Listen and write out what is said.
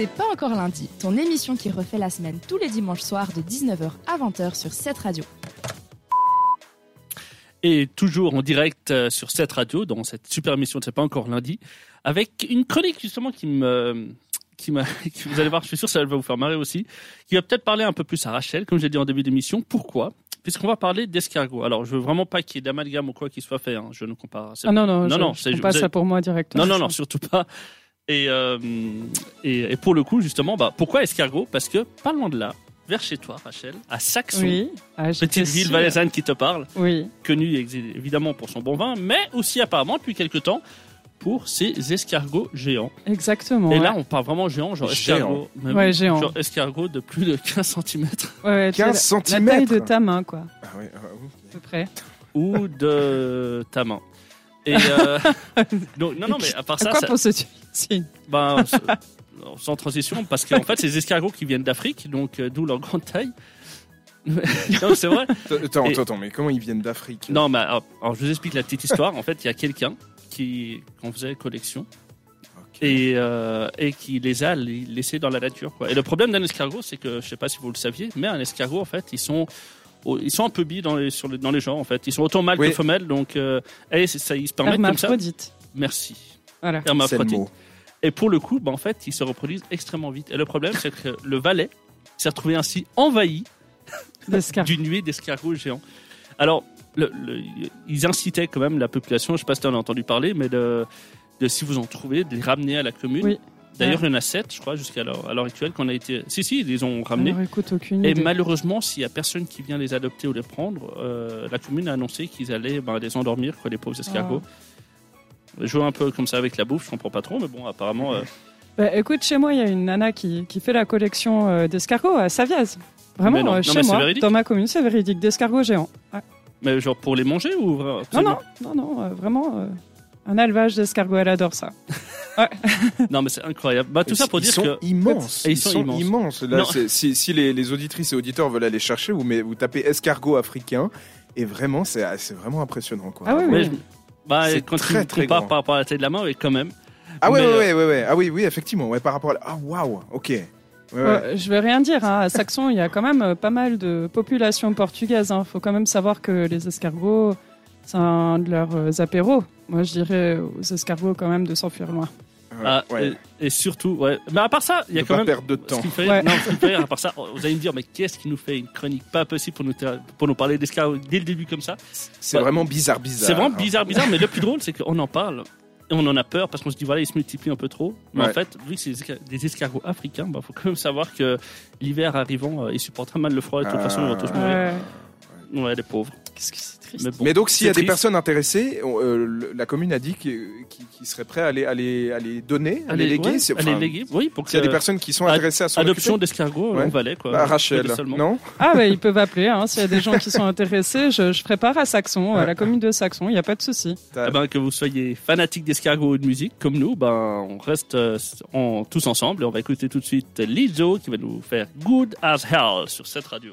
C'est pas encore lundi, ton émission qui refait la semaine tous les dimanches soirs de 19h à 20h sur cette radio. Et toujours en direct euh, sur cette radio, dans cette super émission de C'est pas encore lundi, avec une chronique justement qui me, qui m'a, qui- vous allez voir, je suis sûr que ça va vous faire marrer aussi, qui va peut-être parler un peu plus à Rachel, comme j'ai dit en début d'émission. Pourquoi? Puisqu'on va parler d'escargot. Alors, je veux vraiment pas qu'il y ait d'amalgame ou quoi qui soit fait. Hein. Je ne compare. c'est- Ah non, non, Non, je, non, je c'est- prends pas vous ça pour moi directement. Non, non, non, surtout pas. Et, euh, et, et pour le coup, justement, bah, pourquoi escargot? Parce que pas loin de là, vers chez toi, Rachel, à Saxon, Oui. Ah, petite ville valaisanne qui te parle, Oui. connue évidemment pour son bon vin, mais aussi apparemment depuis quelque temps pour ses escargots géants. Exactement. Et ouais. là, on parle vraiment géant, genre Géant. escargot. même- Ouais, géant. Genre escargot de plus de 15 cm Ouais, ouais, 15 c'est la- La centimètres. taille de ta main, quoi, Ah ouais, ah oui. à peu près. ou de ta main. Et euh, donc, non, non, mais à part ça, à quoi ça- pour ce signe Ben, s- sans transition, parce qu'en fait, c'est des escargots qui viennent d'Afrique, donc euh, d'où leur grande taille. non, c'est vrai. Attends, Et- attends, attends, mais comment ils viennent d'Afrique Non, mais alors, alors, je vous explique la petite histoire. En fait, il y a quelqu'un qui qu'on faisait collection et, euh, et qui les a laissés dans la nature. Quoi. Et le problème d'un escargot, c'est que je sais pas si vous le saviez, mais un escargot, en fait, ils sont ils sont un peu bi dans les sur les, dans les genres en fait. Ils sont autant mâles Oui. que femelles, donc euh, et ça ils se permettent comme ça. Merci. Voilà. Hermaphrodite. Et pour le coup, bah, en fait, ils se reproduisent extrêmement vite. Et le problème, c'est que le Valais s'est retrouvé ainsi envahi d'une nuée d'escargots géants. Alors, le- le- ils incitaient quand même la population, je ne sais pas si tu en as entendu parler, mais de, de, si vous en trouvez, de les ramener à la commune. Oui. D'ailleurs, il y en a sept, je crois, jusqu'à l'heure actuelle, qu'on a été. Si, si, ils les ont ramenés. Alors, écoute, aucune Et idée. malheureusement, s'il n'y a personne qui vient les adopter ou les prendre, euh, la commune a annoncé qu'ils allaient ben, les endormir, quoi, les pauvres escargots. Jouer un peu comme ça avec la bouffe, je comprends pas trop, mais bon, apparemment. euh, Bah, écoute, chez moi, il y a une nana qui, qui fait la collection euh, d'escargots à Saviaz. Vraiment, non. euh, Non, chez moi, véridique. dans ma commune, c'est véridique, d'escargots géants. Ouais. mais genre pour les manger ou vraiment Non, absolument non, non, non, euh, vraiment, un élevage d'escargots, elle adore ça. Non, mais c'est incroyable. Bah, tout ça pour ils dire sont que. immenses. Et ils Ils sont sont immenses. immenses. Là, si, si les, les auditrices et auditeurs veulent aller chercher, vous, met- vous tapez escargot africain et vraiment, c'est vraiment impressionnant. Quoi. Ah oui, Mais oui. je- bah, quand très, tu très compares grand. par rapport à la taille de la main, oui, quand même. Ah ouais, Mais, ouais, ouais. Ah oui, oui, effectivement. Ouais, par rapport à. la- Ah waouh, ok. Ouais, ouais. Je vais rien dire. Hein. À Saxon, il y a quand même euh, pas mal de population portugaise. Il faut quand même savoir que les escargots, c'est un de leurs euh, apéros. Moi, je dirais aux escargots quand même de s'enfuir loin. Ouais, Ah, ouais. et, et surtout, ouais. Mais à part ça, il y a De quand pas même. perdre de temps. fait, Ouais. non, rire, à part ça, vous allez me dire, mais qu'est-ce qui nous fait une chronique pas possible pour nous, pour nous parler d'escargots dès le début comme ça? C'est Ouais. vraiment bizarre, bizarre. C'est vraiment hein. bizarre, bizarre, mais le plus drôle, c'est qu'on en parle et on en a peur parce qu'on se dit, voilà, ils se multiplient un peu trop. Mais en fait, vu que c'est des esca- des escargots africains, il faut quand même savoir que l'hiver arrivant, euh, ils supportent très mal le froid et de toute Ah. façon, ils vont tous mourir. Ouais. Les pauvres. Qu'est-ce que c'est? Mais bon. Mais donc, s'il y a des personnes intéressées, on- euh, la commune a dit qu'ils qui, qui seraient prêts à les, à les, à les donner, à les léguer. ouais, c'est- allez enfin, léguer. Oui, S'il y a des personnes qui sont intéressées à s'en adoption occuper. d'escargots Ouais. en Valais, quoi. Bah, Rachel, non Ah ouais, ils peuvent appeler. Hein. S'il y a des gens qui sont intéressés, je, je prépare à Saxon, à la commune de Saxon. Il n'y a pas de souci. Eh ben, que vous soyez fanatique d'escargots ou de musique comme nous, ben, on reste euh, en, tous ensemble et on va écouter tout de suite Lizzo qui va nous faire Good as Hell sur cette radio.